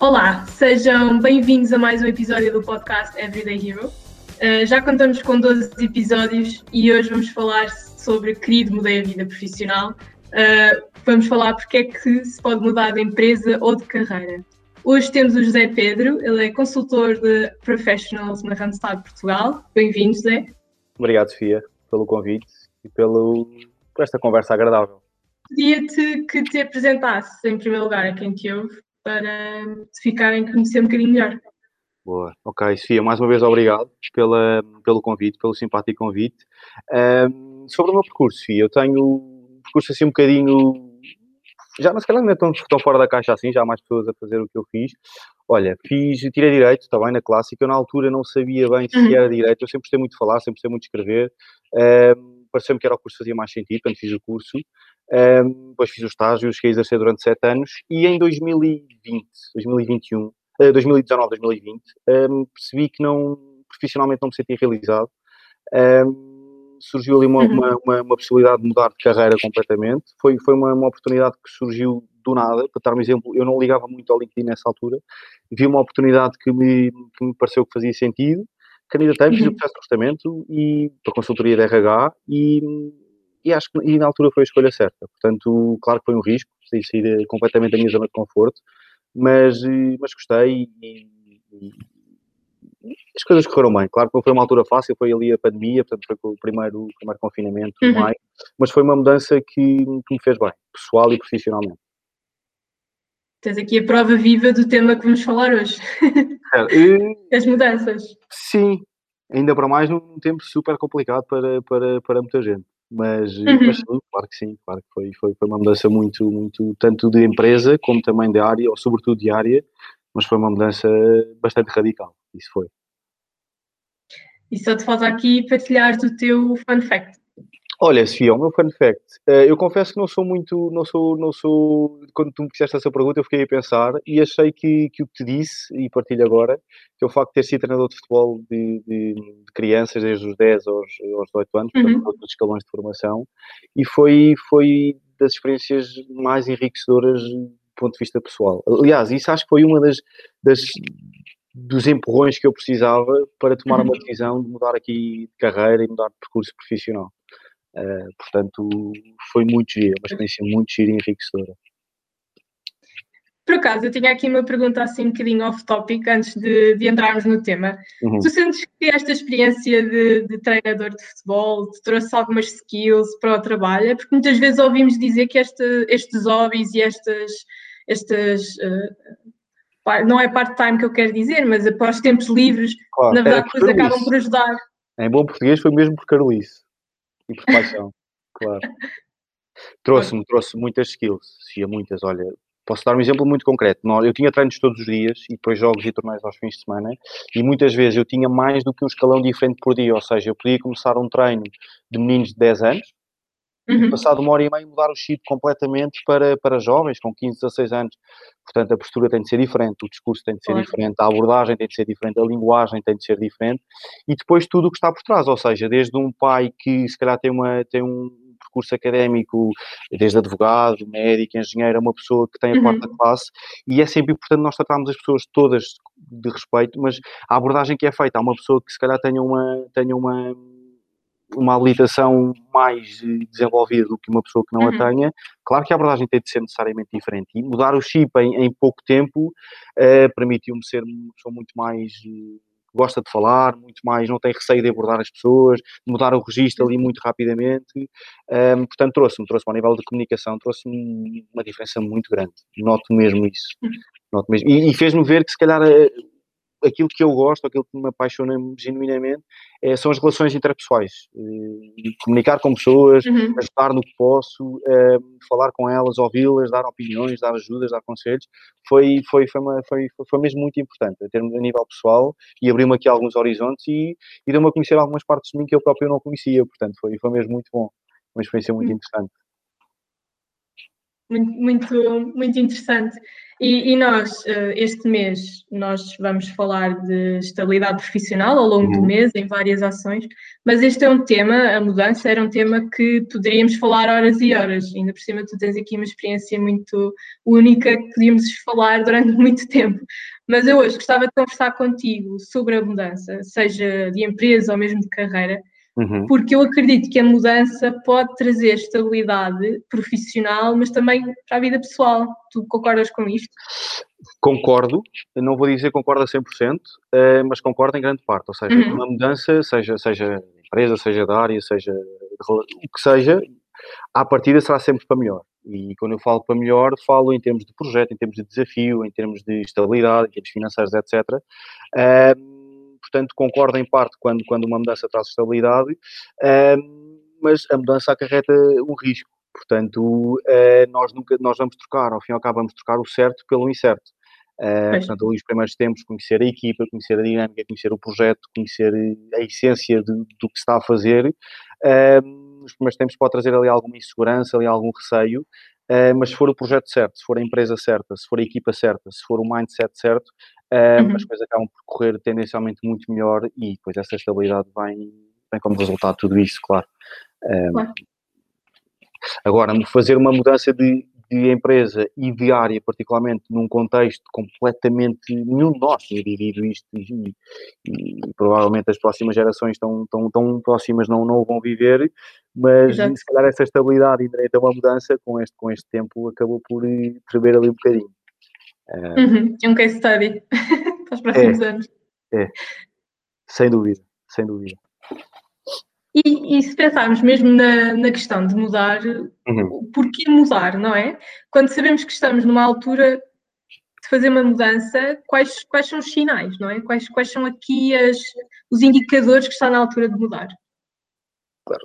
Olá, sejam bem-vindos a mais um episódio do podcast Everyday Hero. Uh, já contamos com 12 episódios e hoje vamos falar sobre querido mudei a vida profissional. Uh, vamos falar porque é que se pode mudar de empresa ou de carreira. Hoje temos o José Pedro, ele é consultor de professionals na Randstad Portugal. Bem-vindo, José. Obrigado, Sofia, pelo convite e pelo, por esta conversa agradável. Pedia-te que te apresentasses, em primeiro lugar, a quem te ouve, para ficarem a conhecer um bocadinho melhor. Boa, ok, Sofia, mais uma vez obrigado pela, pelo convite, pelo simpático convite. Um, sobre o meu percurso, Sofia, eu tenho um percurso assim um bocadinho já mas se calhar não é tão, tão fora da caixa assim, já há mais pessoas a fazer o que eu fiz. Olha, fiz, tirei direito, está bem, na clássica, eu na altura não sabia bem se uhum. era direito, eu sempre gostei muito de falar, sempre gostei muito de escrever, um, pareceu-me que era o curso que fazia mais sentido, quando fiz o curso, um, depois fiz o estágio, cheguei a exercer durante sete anos, e em 2020, 2021, uh, 2019, 2020, um, percebi que não, profissionalmente não me sentia realizado, um, surgiu ali uma, uhum. uma, uma, possibilidade de mudar de carreira completamente. Foi, foi uma, uma, oportunidade que surgiu do nada. Para dar um exemplo, eu não ligava muito ao LinkedIn nessa altura. Vi uma oportunidade que me, que me pareceu que fazia sentido. Candidatei, fiz uhum. o processo de recrutamento e para a consultoria de RH e, e acho que e na altura foi a escolha certa. Portanto, claro que foi um risco, sair completamente da minha zona de conforto, mas, mas gostei e, e as coisas correram bem. Claro que não foi uma altura fácil, foi ali a pandemia, portanto foi o primeiro, o primeiro confinamento, uhum. mais, mas foi uma mudança que, que me fez bem, pessoal e profissionalmente. Tens aqui a prova viva do tema que vamos falar hoje. É, As mudanças. Sim, ainda para mais num tempo super complicado para, para, para muita gente. Mas, uhum. mas claro que sim, claro que foi, foi, foi uma mudança muito, muito, tanto de empresa como também de área, ou sobretudo de área, mas foi uma mudança bastante radical, isso foi. E só te falta aqui partilhar o teu fun fact. Olha, Sofia, o meu fun fact. Eh, eu confesso que não sou muito, não sou, não sou. Quando tu me fizeste essa pergunta, eu fiquei a pensar e achei que, que o que te disse, e partilho agora, que é o facto de ter sido treinador de futebol de, de, de crianças desde os 10 aos, aos 18 anos, uhum. portanto, todos os escalões de formação, e foi, foi das experiências mais enriquecedoras do ponto de vista pessoal. Aliás, isso acho que foi uma das, das dos empurrões que eu precisava para tomar uma uhum. decisão de mudar aqui de carreira e mudar de percurso profissional. Uh, portanto, foi muito giro, uma experiência muito gira e enriquecedora. Por acaso, eu tinha aqui uma pergunta assim um bocadinho off-topic antes de, de, entrarmos no tema. Uhum. Tu sentes que esta experiência de, de, treinador de futebol te trouxe algumas skills para o trabalho? Porque muitas vezes ouvimos dizer que este, estes hobbies e estas, estas uh, não é part-time que eu quero dizer, mas após tempos livres, claro, na verdade, depois acabam por ajudar. Em bom português foi mesmo por Carolice e por paixão, claro. Trouxe-me, trouxe muitas skills, se muitas, olha, posso dar um exemplo muito concreto. Eu tinha treinos todos os dias e depois jogos e torneios aos fins de semana e muitas vezes eu tinha mais do que um escalão diferente por dia, ou seja, eu podia começar um treino de meninos de 10 anos, Uhum. Passado uma hora e meia mudar o chip completamente para, para jovens com 15, 16 anos. Portanto, a postura tem de ser diferente, o discurso tem de ser diferente, a abordagem tem de ser diferente, a linguagem tem de ser diferente e depois tudo o que está por trás, ou seja, desde um pai que se calhar tem, uma, tem um percurso académico, desde advogado, médico, engenheiro, uma pessoa que tem a uhum. quarta classe e é sempre importante nós tratarmos as pessoas todas de respeito, mas a abordagem que é feita a uma pessoa que se calhar tenha uma, tenha uma uma habilitação mais eh, desenvolvida do que uma pessoa que não uhum. a tenha, claro que a abordagem tem de ser necessariamente diferente. E mudar o chip em, em pouco tempo uh, permitiu-me ser uma pessoa muito mais. Uh, gosta de falar, muito mais, não tem receio de abordar as pessoas, mudar o registro ali muito rapidamente. Um, portanto, trouxe-me, trouxe-me a nível de comunicação, trouxe-me uma diferença muito grande. Noto mesmo isso. Uhum. Noto mesmo. E, e fez-me ver que, se calhar, aquilo que eu gosto, aquilo que me apaixona genuinamente, é, são as relações interpessoais. Uh, comunicar com pessoas, uhum. ajudar no que posso, uh, falar com elas, ouvi-las, dar opiniões, dar ajudas, dar conselhos, foi, foi, foi, uma, foi, foi mesmo muito importante, a, a nível pessoal, e abriu-me aqui alguns horizontes e, e deu-me a conhecer algumas partes de mim que eu próprio não conhecia, portanto foi, foi mesmo muito bom, uma experiência muito uhum. interessante. Muito, muito, muito interessante. E, e, nós, eh, este mês, nós vamos falar de estabilidade profissional ao longo uhum. do mês, em várias ações, mas este é um tema, a mudança era um tema que poderíamos falar horas e horas. Ainda por cima, tu tens aqui uma experiência muito única que podíamos falar durante muito tempo. Mas eu hoje gostava de conversar contigo sobre a mudança, seja de empresa ou mesmo de carreira, Uhum. Porque eu acredito que a mudança pode trazer estabilidade profissional, mas também para a vida pessoal. Tu concordas com isto? Concordo, não vou dizer concordo a 100%, eh, mas concordo em grande parte. Ou seja, uhum. uma mudança, seja, seja empresa, seja da área, seja o que seja, à partida será sempre para melhor. E quando eu falo para melhor, falo em termos de projeto, em termos de desafio, em termos de estabilidade, em termos financeiros, etc portanto concordo em parte quando, quando uma mudança traz estabilidade, mas a mudança acarreta um risco. Portanto, uh, nós nunca nós vamos trocar, ao fim e ao cabo, vamos trocar o certo pelo incerto. Uh, portanto, ali os primeiros tempos, conhecer a equipa, conhecer a dinâmica, conhecer o projeto, conhecer a essência de, do que se está a fazer. Uh, nos primeiros tempos pode trazer ali alguma insegurança, ali algum receio, mas se for o projeto certo, se for a empresa certa, se for a equipa certa, se for o mindset certo, uhum. as coisas acabam por correr tendencialmente muito melhor e depois essa estabilidade vem, vem como resultado de tudo isso, claro. claro. Agora, fazer uma mudança de, de empresa e de área, particularmente num contexto completamente. Nenhum de nós tinha vivido isto e, e, e, provavelmente as próximas gerações tão, tão, tão próximas não, não o vão viver, mas Exato. se calhar essa estabilidade e direito a uma mudança com este, com este tempo acabou por eh, tremer ali um bocadinho. Uh, uhum. É um case study para os próximos é, anos. É, sem dúvida, sem dúvida. E, e se pensarmos mesmo na, na questão de mudar, uhum. porquê mudar, não é? Quando sabemos que estamos numa altura de fazer uma mudança, quais, quais são os sinais, não é? Quais, quais são aqui as, os indicadores que está na altura de mudar?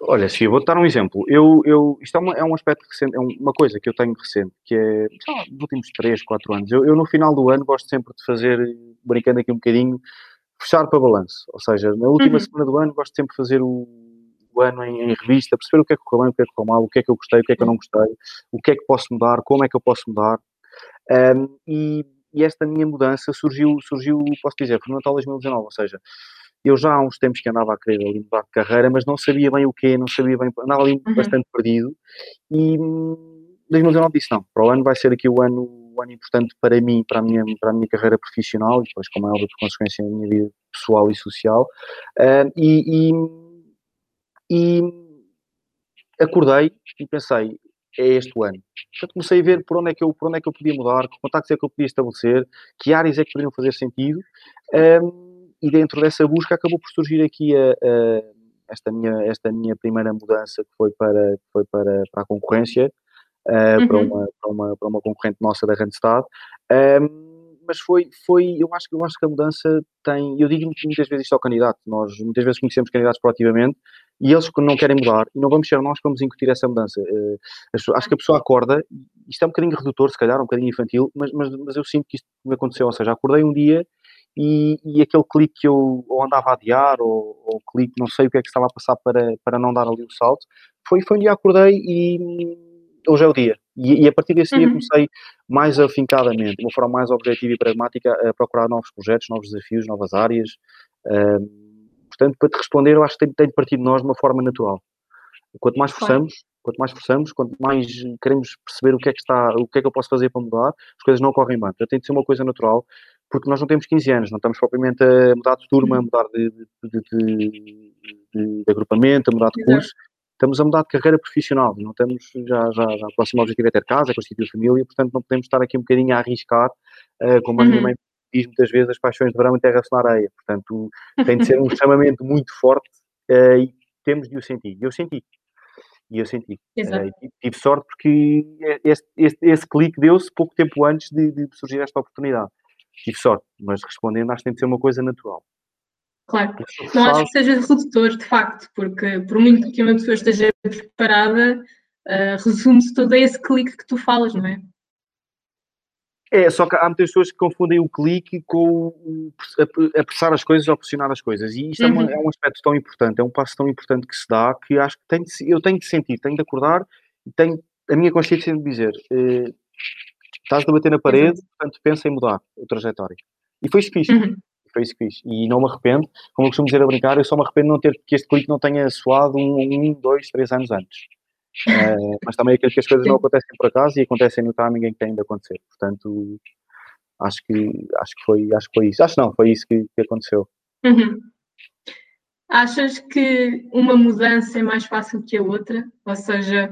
Olha, Sofia, vou-te dar um exemplo. Eu, eu, isto é, uma, é um aspecto recente, é uma coisa que eu tenho recente, que é, sei lá, nos últimos 3, 4 anos. Eu, eu, no final do ano, gosto sempre de fazer, brincando aqui um bocadinho, fechar para balanço. Ou seja, na última uhum. semana do ano, gosto sempre de fazer o, o ano em, em, revista, perceber o que é que correu bem, o que é que correu mal, o que é que eu gostei, o que é que eu não gostei, o que é que posso mudar, como é que eu posso mudar. Um, e, e, esta minha mudança surgiu, surgiu, posso dizer, no Natal 2019, ou seja, eu já há uns tempos que andava a querer ali mudar de carreira, mas não sabia bem o quê, não sabia bem, andava ali uhum. bastante perdido. E 2019 hum, disse: não, para o ano vai ser aqui o ano, o ano importante para mim, para a, minha, para a minha carreira profissional e depois, como é óbvio, por consequência, a minha vida pessoal e social. Uh, e, e, e acordei e pensei: é este o ano. Portanto, comecei a ver por onde, é que eu, por onde é que eu podia mudar, que contactos é que eu podia estabelecer, que áreas é que poderiam fazer sentido. Um, e dentro dessa busca acabou por surgir aqui a, a, esta, minha, esta minha primeira mudança que foi para, foi para, para a concorrência, uh, uhum. para, uma, para, uma, para uma concorrente nossa da Randstad. Um, mas foi, foi eu, acho, eu acho que a mudança tem, eu digo muitas vezes isto ao candidato, nós muitas vezes conhecemos candidatos proativamente e eles não querem mudar, e não vamos ser nós que vamos incutir essa mudança. Uh, acho que a pessoa acorda, isto é um bocadinho redutor, se calhar, um bocadinho infantil, mas, mas, mas eu sinto que isto me aconteceu, ou seja, acordei um dia e, e, aquele clique que eu ou andava a adiar ou, ou clique, não sei o que é que estava a passar para, para não dar ali o salto, foi, foi um dia acordei e hoje é o dia. E, e a partir desse uhum. dia comecei mais afincadamente, de uma forma mais objetiva e pragmática, a procurar novos projetos, novos desafios, novas áreas. Um, portanto, para te responder, eu acho que tem, tem de partir de nós de uma forma natural. Quanto mais forçamos, quanto mais forçamos, quanto mais queremos perceber o que é que está, o que é que eu posso fazer para mudar, as coisas não correm bem. Portanto, tem de ser uma coisa natural porque nós não temos 15 anos, não estamos propriamente a mudar de turma, a uhum. mudar de, de, de, de agrupamento, a mudar de curso, estamos a mudar de carreira profissional, não estamos, já, já, já o próximo objetivo é ter casa, é constituir família, portanto não podemos estar aqui um bocadinho a arriscar, uh, como a minha uhum. mãe diz muitas vezes, as paixões de verão enterram-se na areia, portanto tem de ser um chamamento muito forte uh, e temos de o sentir, e eu senti, e eu senti. Uh, tive sorte porque este, este, esse clique deu-se pouco tempo antes de, de surgir esta oportunidade tive sorte, mas respondendo, acho que tem de ser uma coisa natural. Claro, não acho que seja redutor, de facto, porque por muito que uma pessoa esteja preparada, uh, resume-se todo esse clique que tu falas, não é? É, só que há muitas pessoas que confundem o clique com o apressar as coisas ou pressionar as coisas. E isto uhum. é, uma, uhum. é, um aspecto tão importante, é um passo tão importante que se dá que acho que de, eu tenho de sentir, tenho de acordar e tenho a minha consciência de dizer: eh, Estás a bater na parede, Exato. portanto pensa em mudar a trajetória. E foi isso que fiz. Uhum. Foi isso que fiz. E não me arrependo, como eu costumo dizer a brincar, eu só me arrependo de não ter que este clique não tenha soado um, um dois, três anos antes. Uh, mas também é aquilo que as coisas não acontecem por acaso e acontecem no timing em que têm de acontecer. Portanto, acho que, acho que, foi, acho que foi isso. Acho não, foi isso que, que aconteceu. Uhum. Achas que uma mudança é mais fácil que a outra? Ou seja,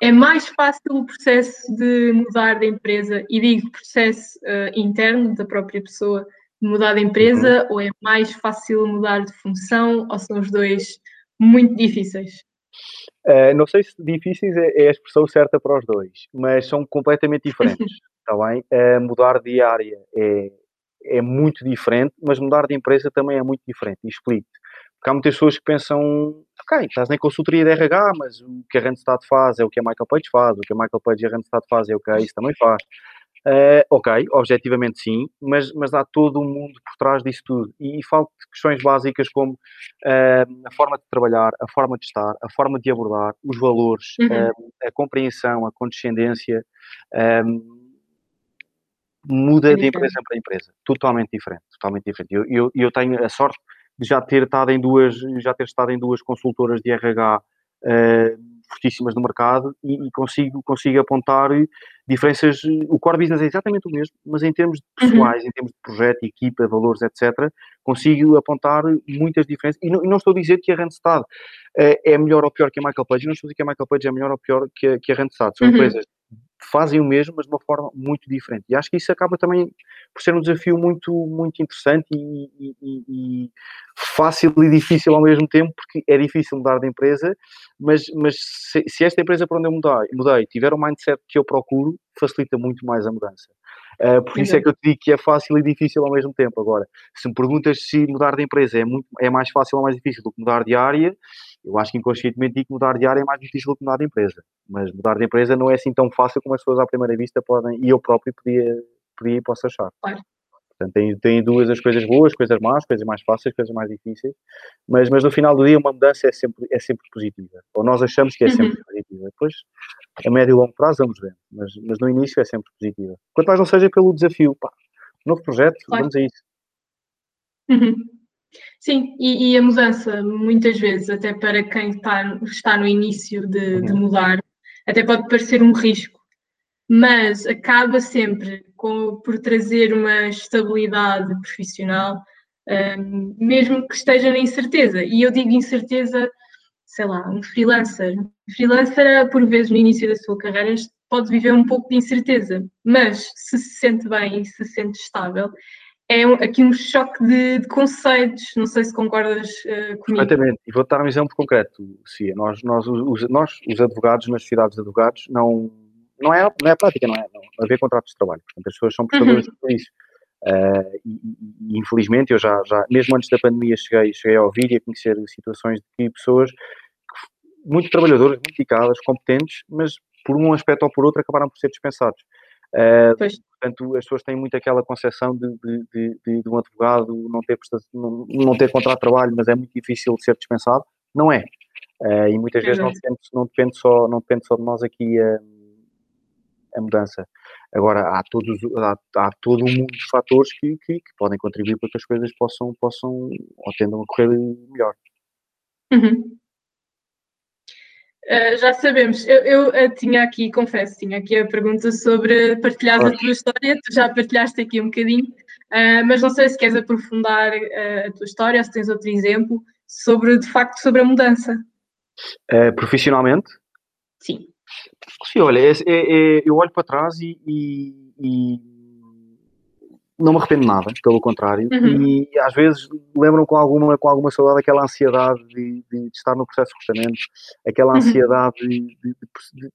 é mais fácil o processo de mudar de empresa, e digo processo uh, interno da própria pessoa, de mudar de empresa, uhum. ou é mais fácil mudar de função, ou são os dois muito difíceis? Uh, não sei se difíceis é, é, a expressão certa para os dois, mas são completamente diferentes, está bem? Uh, mudar de área é, é muito diferente, mas mudar de empresa também é muito diferente, e explico porque há muitas pessoas que pensam, ok, estás na consultoria de RH, mas o que a Randstad faz é o que a Michael Page faz, o que a Michael Page e a Randstad faz é o que a isso também faz. Uh, ok, objetivamente sim, mas, mas há todo um mundo por trás disso tudo. E, e falo de questões básicas como uh, a forma de trabalhar, a forma de estar, a forma de abordar, os valores, uhum. uh, a compreensão, a condescendência. muda é de empresa para empresa, totalmente diferente, totalmente diferente. Eu, eu, eu tenho a sorte de já ter estado em duas, já ter estado em duas consultoras de RH fortíssimas no mercado e, e, consigo, consigo apontar diferenças. O core business é exatamente o mesmo, mas em termos uhum. pessoais, uhum. em termos de projeto, equipa, valores, etc., consigo apontar muitas diferenças. E não, e não estou a dizer que a Randstad uh, é melhor ou pior que a Michael Page, não estou a dizer que a Michael Page é melhor ou pior que a, que a Randstad. São uhum. empresas fazem o mesmo, mas de uma forma muito diferente. E acho que isso acaba também por ser um desafio muito, muito interessante e, e, e, fácil e difícil ao mesmo tempo, porque é difícil mudar de empresa, mas, mas se, se esta empresa para onde eu mudei, mudei tiver o mindset que eu procuro, facilita muito mais a mudança. Uh, por isso é que eu te digo que é fácil e difícil ao mesmo tempo. Agora, se me perguntas se mudar de empresa é, muito, é mais fácil ou mais difícil do que mudar de área, eu acho que inconscientemente digo que mudar de área é mais difícil do que mudar de empresa. Mas mudar de empresa não é assim tão fácil como as pessoas à primeira vista podem, e eu próprio podia, podia e posso achar. Claro. Portanto, tem, tem duas as coisas boas, coisas más, coisas mais fáceis, coisas mais difíceis, mas, mas no final do dia uma mudança é sempre, é sempre positiva. Ou nós achamos que é sempre uhum. positiva. Depois, a médio e longo prazo, vamos ver. Mas, mas no início é sempre positiva. Quanto mais não seja pelo desafio, pá, novo projeto, claro. vamos a isso. Uhum. Sim, e, e, a mudança, muitas vezes, até para quem está, está no início de, de uhum. mudar, até pode parecer um risco, mas acaba sempre com, por trazer uma estabilidade profissional, um, mesmo que esteja na incerteza. E eu digo incerteza, sei lá, um freelancer. Freelancer, por vezes, no início da sua carreira, pode viver um pouco de incerteza, mas se se sente bem e se sente estável, é aqui um choque de, de conceitos. Não sei se concordas uh, comigo. Exatamente. E vou dar um exemplo concreto, Cia. Nós, nós, os, nós, os advogados, nas sociedades de advogados, não, não, é, não é prática, não é? Não, não haver contratos de trabalho. Portanto, as pessoas são prestadores uhum. de serviço. Uh, e, e, infelizmente, eu já, já, mesmo antes da pandemia, cheguei, cheguei a ouvir e a conhecer situações de pessoas muito trabalhadoras, muito dedicadas, competentes, mas por um aspecto ou por outro acabaram por ser dispensados. Uh, portanto, as pessoas têm muito aquela concepção de, de, de, de um advogado não ter, não, não ter contrato de trabalho, mas é muito difícil de ser dispensado. Não é. Uh, e muitas vezes não depende, não, depende só, não depende só de nós aqui a, a mudança. Agora, há, todos, há, há, todo um mundo de fatores que, que, que, podem contribuir para que as coisas possam, possam ou tendam a correr melhor. Uhum. Uh, já sabemos, eu, eu uh, tinha aqui, confesso, tinha aqui a pergunta sobre partilhar a tua história, tu já partilhaste aqui um bocadinho, uh, mas não sei se queres aprofundar a tua história, se tens outro exemplo sobre, de facto, sobre a mudança. profissionalmente? Sim. Sim, olha, é, é, eu olho para trás e, e, e não me arrependo nada, pelo contrário, uhum. e às vezes lembram com alguma, com alguma saudade aquela ansiedade de, de, de estar no processo de recrutamento, aquela uhum. ansiedade uhum. de, de,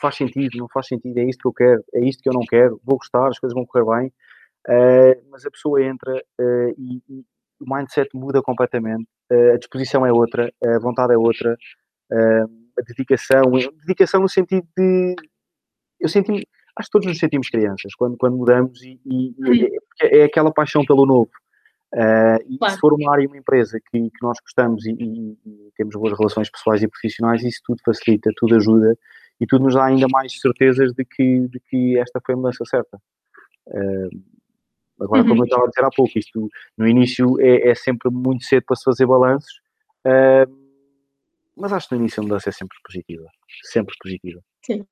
faz sentido, não faz sentido, é isto que eu quero, é isto que eu não quero, vou gostar, as coisas vão correr bem, uh, mas a pessoa entra uh, e, e, o mindset muda completamente, uh, a disposição é outra, a vontade é outra, a dedicação, dedicação no sentido de eu senti acho que todos nos sentimos crianças quando, quando mudamos e, e, e é, é, aquela paixão pelo novo. Uh, e claro. se for uma área, uma empresa que, que nós gostamos e, e, e, temos boas relações pessoais e profissionais, isso tudo facilita, tudo ajuda e tudo nos dá ainda mais certezas de que, de que esta foi a mudança certa. Uh, agora, uhum. como eu estava a dizer há pouco, isto no início é, é sempre muito cedo para se fazer balanços, uh, mas acho que no início a mudança é sempre positiva. Sempre positiva. Sim.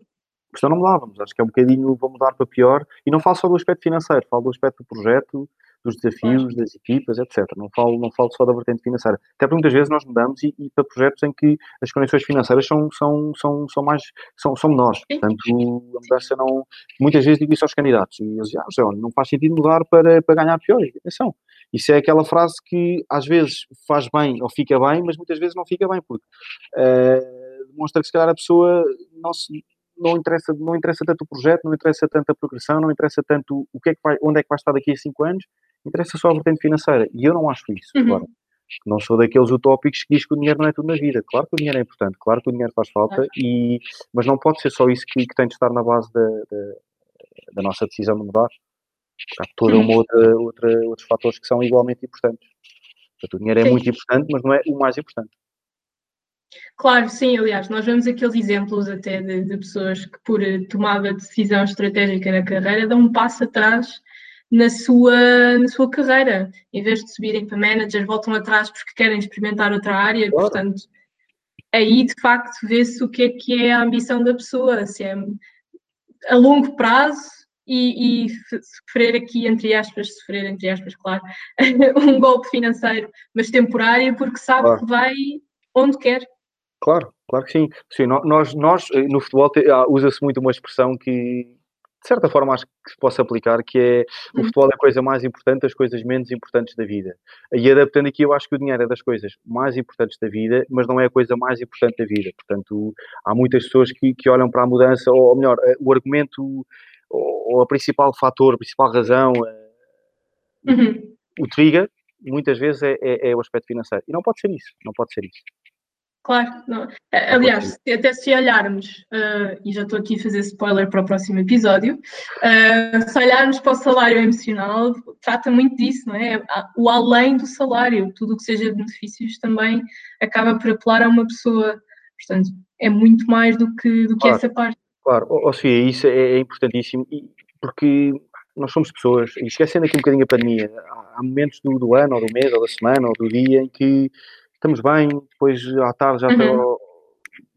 Então não mudávamos, acho que é um bocadinho, vou mudar para pior, e não falo só do aspecto financeiro, falo do aspecto do projeto, dos desafios, das equipas, etc. Não falo, não falo só da vertente financeira. Até porque muitas vezes nós mudamos e, e para projetos em que as condições financeiras são, são, são, são mais, são, são menores. Portanto, a mudança não... Muitas vezes digo isso aos candidatos e eles dizem, ah, não faz sentido mudar para, para ganhar pior. Atenção, isso é aquela frase que às vezes faz bem ou fica bem, mas muitas vezes não fica bem, porque uh, demonstra que se calhar a pessoa não se não interessa, não interessa tanto o projeto, não interessa tanto a progressão, não interessa tanto o que é que vai, onde é que vai estar daqui a 5 anos, interessa só a vertente financeira. E eu não acho isso, uhum. claro. Não sou daqueles utópicos que diz que o dinheiro não é tudo na vida. Claro que o dinheiro é importante, claro que o dinheiro faz falta, e, mas não pode ser só isso que, que tem de estar na base da, da, da nossa decisão de mudar. Há toda uma uhum. outra, outra, outros fatores que são igualmente importantes. Portanto, o dinheiro é Sim. muito importante, mas não é o mais importante. Claro, sim, aliás, nós vemos aqueles exemplos até de, de, pessoas que, por tomada de decisão estratégica na carreira, dão um passo atrás na sua, na sua carreira. Em vez de subirem para manager, voltam atrás porque querem experimentar outra área. Claro. Portanto, aí de facto vê-se o que é que é a ambição da pessoa, se é a longo prazo e, e, sofrer aqui, entre aspas, sofrer, entre aspas, claro, um golpe financeiro, mas temporário, porque sabe claro. que vai onde quer. Claro, claro que sim. sim nós, nós eh, no futebol ah, usa-se muito uma expressão que de certa forma acho que se possa aplicar, que é o uhum. futebol é a coisa mais importante, as coisas menos importantes da vida. E adaptando aqui, eu acho que o dinheiro é das coisas mais importantes da vida, mas não é a coisa mais importante da vida. Portanto, há muitas pessoas que, que olham para a mudança, ou, ou melhor, eh, o argumento, ou, a principal fator, a principal razão, eh, uhum. o trigger, muitas vezes é, é, é o aspecto financeiro. E não pode ser isso, não pode ser isso. Claro, não. aliás, até se olharmos, uh, e já estou aqui a fazer spoiler para o próximo episódio, uh, se olharmos para o salário emocional, trata muito disso, não é? O além do salário, tudo o que seja benefícios também acaba por apelar a uma pessoa. Portanto, é muito mais do que, do que claro, essa parte. Claro, ou seja, isso é, é importantíssimo, porque nós somos pessoas, e esquecendo aqui um bocadinho a pandemia, há momentos do, do ano, ou do mês, ou da semana, ou do dia em que estamos bem, depois à tarde já uhum.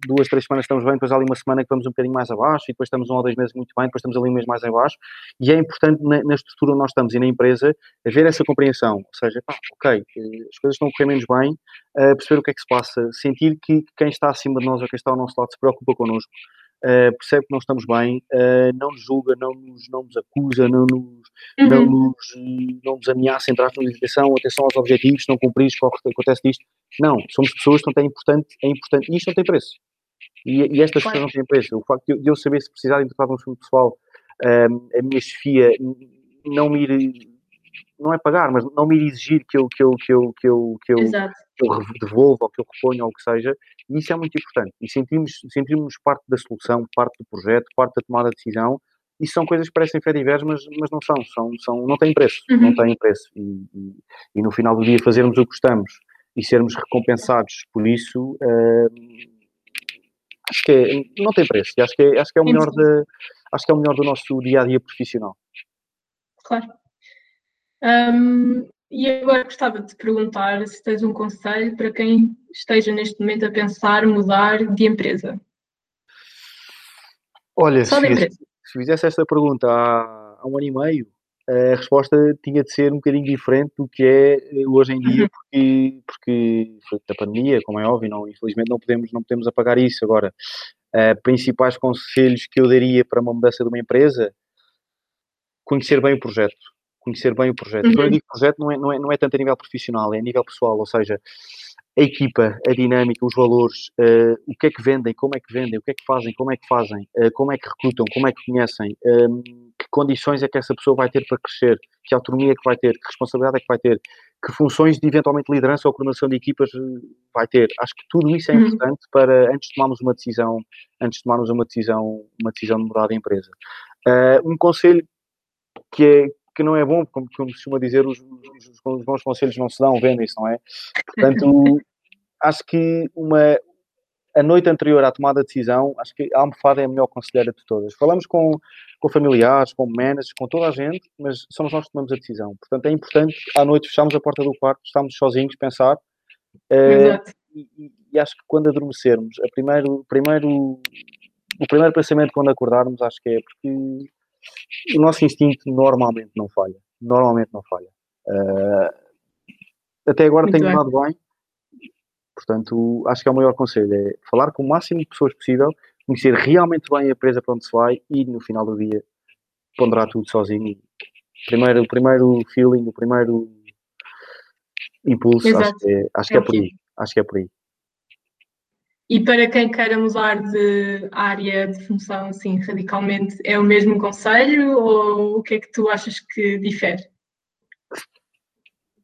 duas, três semanas estamos bem, depois há ali uma semana que vamos um bocadinho mais abaixo e depois estamos um ou dois meses muito bem, depois estamos ali um mês mais abaixo e é importante na, na estrutura onde nós estamos e na empresa haver essa compreensão, ou seja, pá, ok, eh, as coisas estão a correr menos bem, uh, perceber o que é que se passa, sentir que quem está acima de nós ou quem está ao nosso lado se preocupa connosco, uh, percebe que não estamos bem, uh, não nos julga, não nos, não nos acusa, não nos, uhum. não nos, não nos ameaça, entrar na atenção, atenção aos objetivos, não cumprir, acontece disto. Não, somos pessoas, portanto é importante, é importante, e isto não tem preço. E, e estas claro. coisas não têm preço. O facto de eu saber se precisar de entrar num fundo pessoal, um, a minha chefia não me ir, não é pagar, mas não me ir exigir que eu, que eu, que eu, que eu, que eu, que eu devolva ou que eu reponha ou o que seja, e isso é muito importante. E sentimos, sentimos parte da solução, parte do projeto, parte da tomada de decisão, e são coisas que parecem fé diversas, mas, mas não são, são, são não têm preço, uhum. não têm preço. E, e, e, no final do dia fazermos o que gostamos e sermos recompensados por isso, uh, acho que é, não tem preço. Acho que é, acho que é o melhor de, acho que é o melhor do nosso dia a dia profissional. Claro. Um, e agora gostava de te perguntar se tens um conselho para quem esteja neste momento a pensar mudar de empresa. Olha, se, empresa. se fizesse esta pergunta há, há um ano e meio, a resposta tinha de ser um bocadinho diferente do que é eh, hoje em dia, uhum. porque, porque foi da pandemia, como é óbvio, não, infelizmente não podemos, não podemos apagar isso. Agora, uh, principais conselhos que eu daria para uma mudança de uma empresa, conhecer bem o projeto. Conhecer bem o projeto. Uhum. Quando eu digo projeto, não é, não, é, não é tanto a nível profissional, é a nível pessoal, ou seja, a equipa, a dinâmica, os valores, uh, o que é que vendem, como é que vendem, o que é que fazem, como é que fazem, uh, como é que recrutam, como é que conhecem, um, que condições é que essa pessoa vai ter para crescer, que autonomia é que vai ter, que responsabilidade é que vai ter, que funções de eventualmente liderança ou coordenação de equipas eh, vai ter. Acho que tudo isso é uhum. importante para antes de tomarmos uma decisão, antes de tomarmos uma decisão, uma decisão de mudar de empresa. Uh, um conselho que é que não é bom, como, costuma dizer, os, os, os bons conselhos não se dão, vendem-se, não é? Portanto, acho que uma, a noite anterior à tomada de decisão, acho que a almofada é a melhor conselheira de todas. Falamos com, com familiares, com managers, com toda a gente, mas somos nós que tomamos a decisão. Portanto, é importante, à noite fechamos a porta do quarto, estamos sozinhos, pensar. Uh, e, e, acho que quando adormecermos, a primeiro, primeiro, o primeiro pensamento quando acordarmos, acho que é porque o nosso instinto normalmente não falha. Normalmente não falha. Uh, até agora Muito tenho dado bem. Portanto, acho que é o maior conselho, é falar com o máximo de pessoas possível, conhecer realmente bem a empresa para onde se vai e no final do dia ponderar tudo sozinho. Primeiro, o primeiro feeling, o primeiro impulso, Exato. acho que é, acho que é, é por aí. Acho que é por aí. E para quem queira mudar de área de função assim radicalmente, é o mesmo conselho ou o que é que tu achas que difere?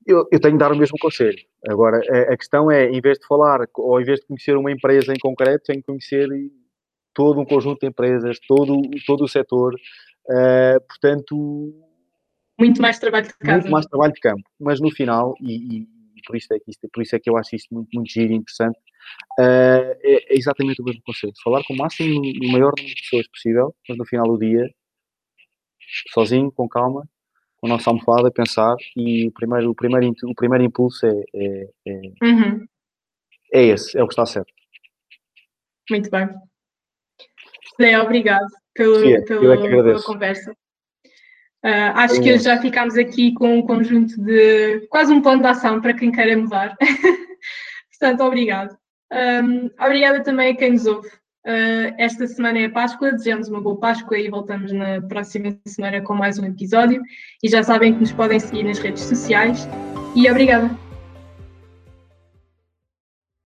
Eu, eu tenho de dar o mesmo conselho. Agora, a, a, questão é, em vez de falar, ou em vez de conhecer uma empresa em concreto, tenho que conhecer todo um conjunto de empresas, todo, todo o setor. Uh, portanto. Muito mais trabalho de campo. Muito mais trabalho de campo. Mas no final, e, e por, isso é que isto, por isso é que eu acho isto muito, muito giro e interessante, uh, é, é, exatamente o mesmo conceito. Falar com o máximo, o maior número de pessoas possível, mas no final do dia, sozinho, com calma, com a nossa almofada, pensar e o primeiro, o primeiro, o primeiro impulso é, é, é, uhum. é esse, é o que está certo. Muito bem. Zé, obrigado pelo, Sim, pelo, é pela conversa. Uh, acho que já ficámos aqui com um conjunto de quase um plano de ação para quem queira mudar. Portanto, obrigado. Um, obrigada também a quem nos ouve. Uh, esta semana é Páscoa, desejamos uma boa Páscoa e voltamos na próxima semana com mais um episódio. E já sabem que nos podem seguir nas redes sociais. E obrigada.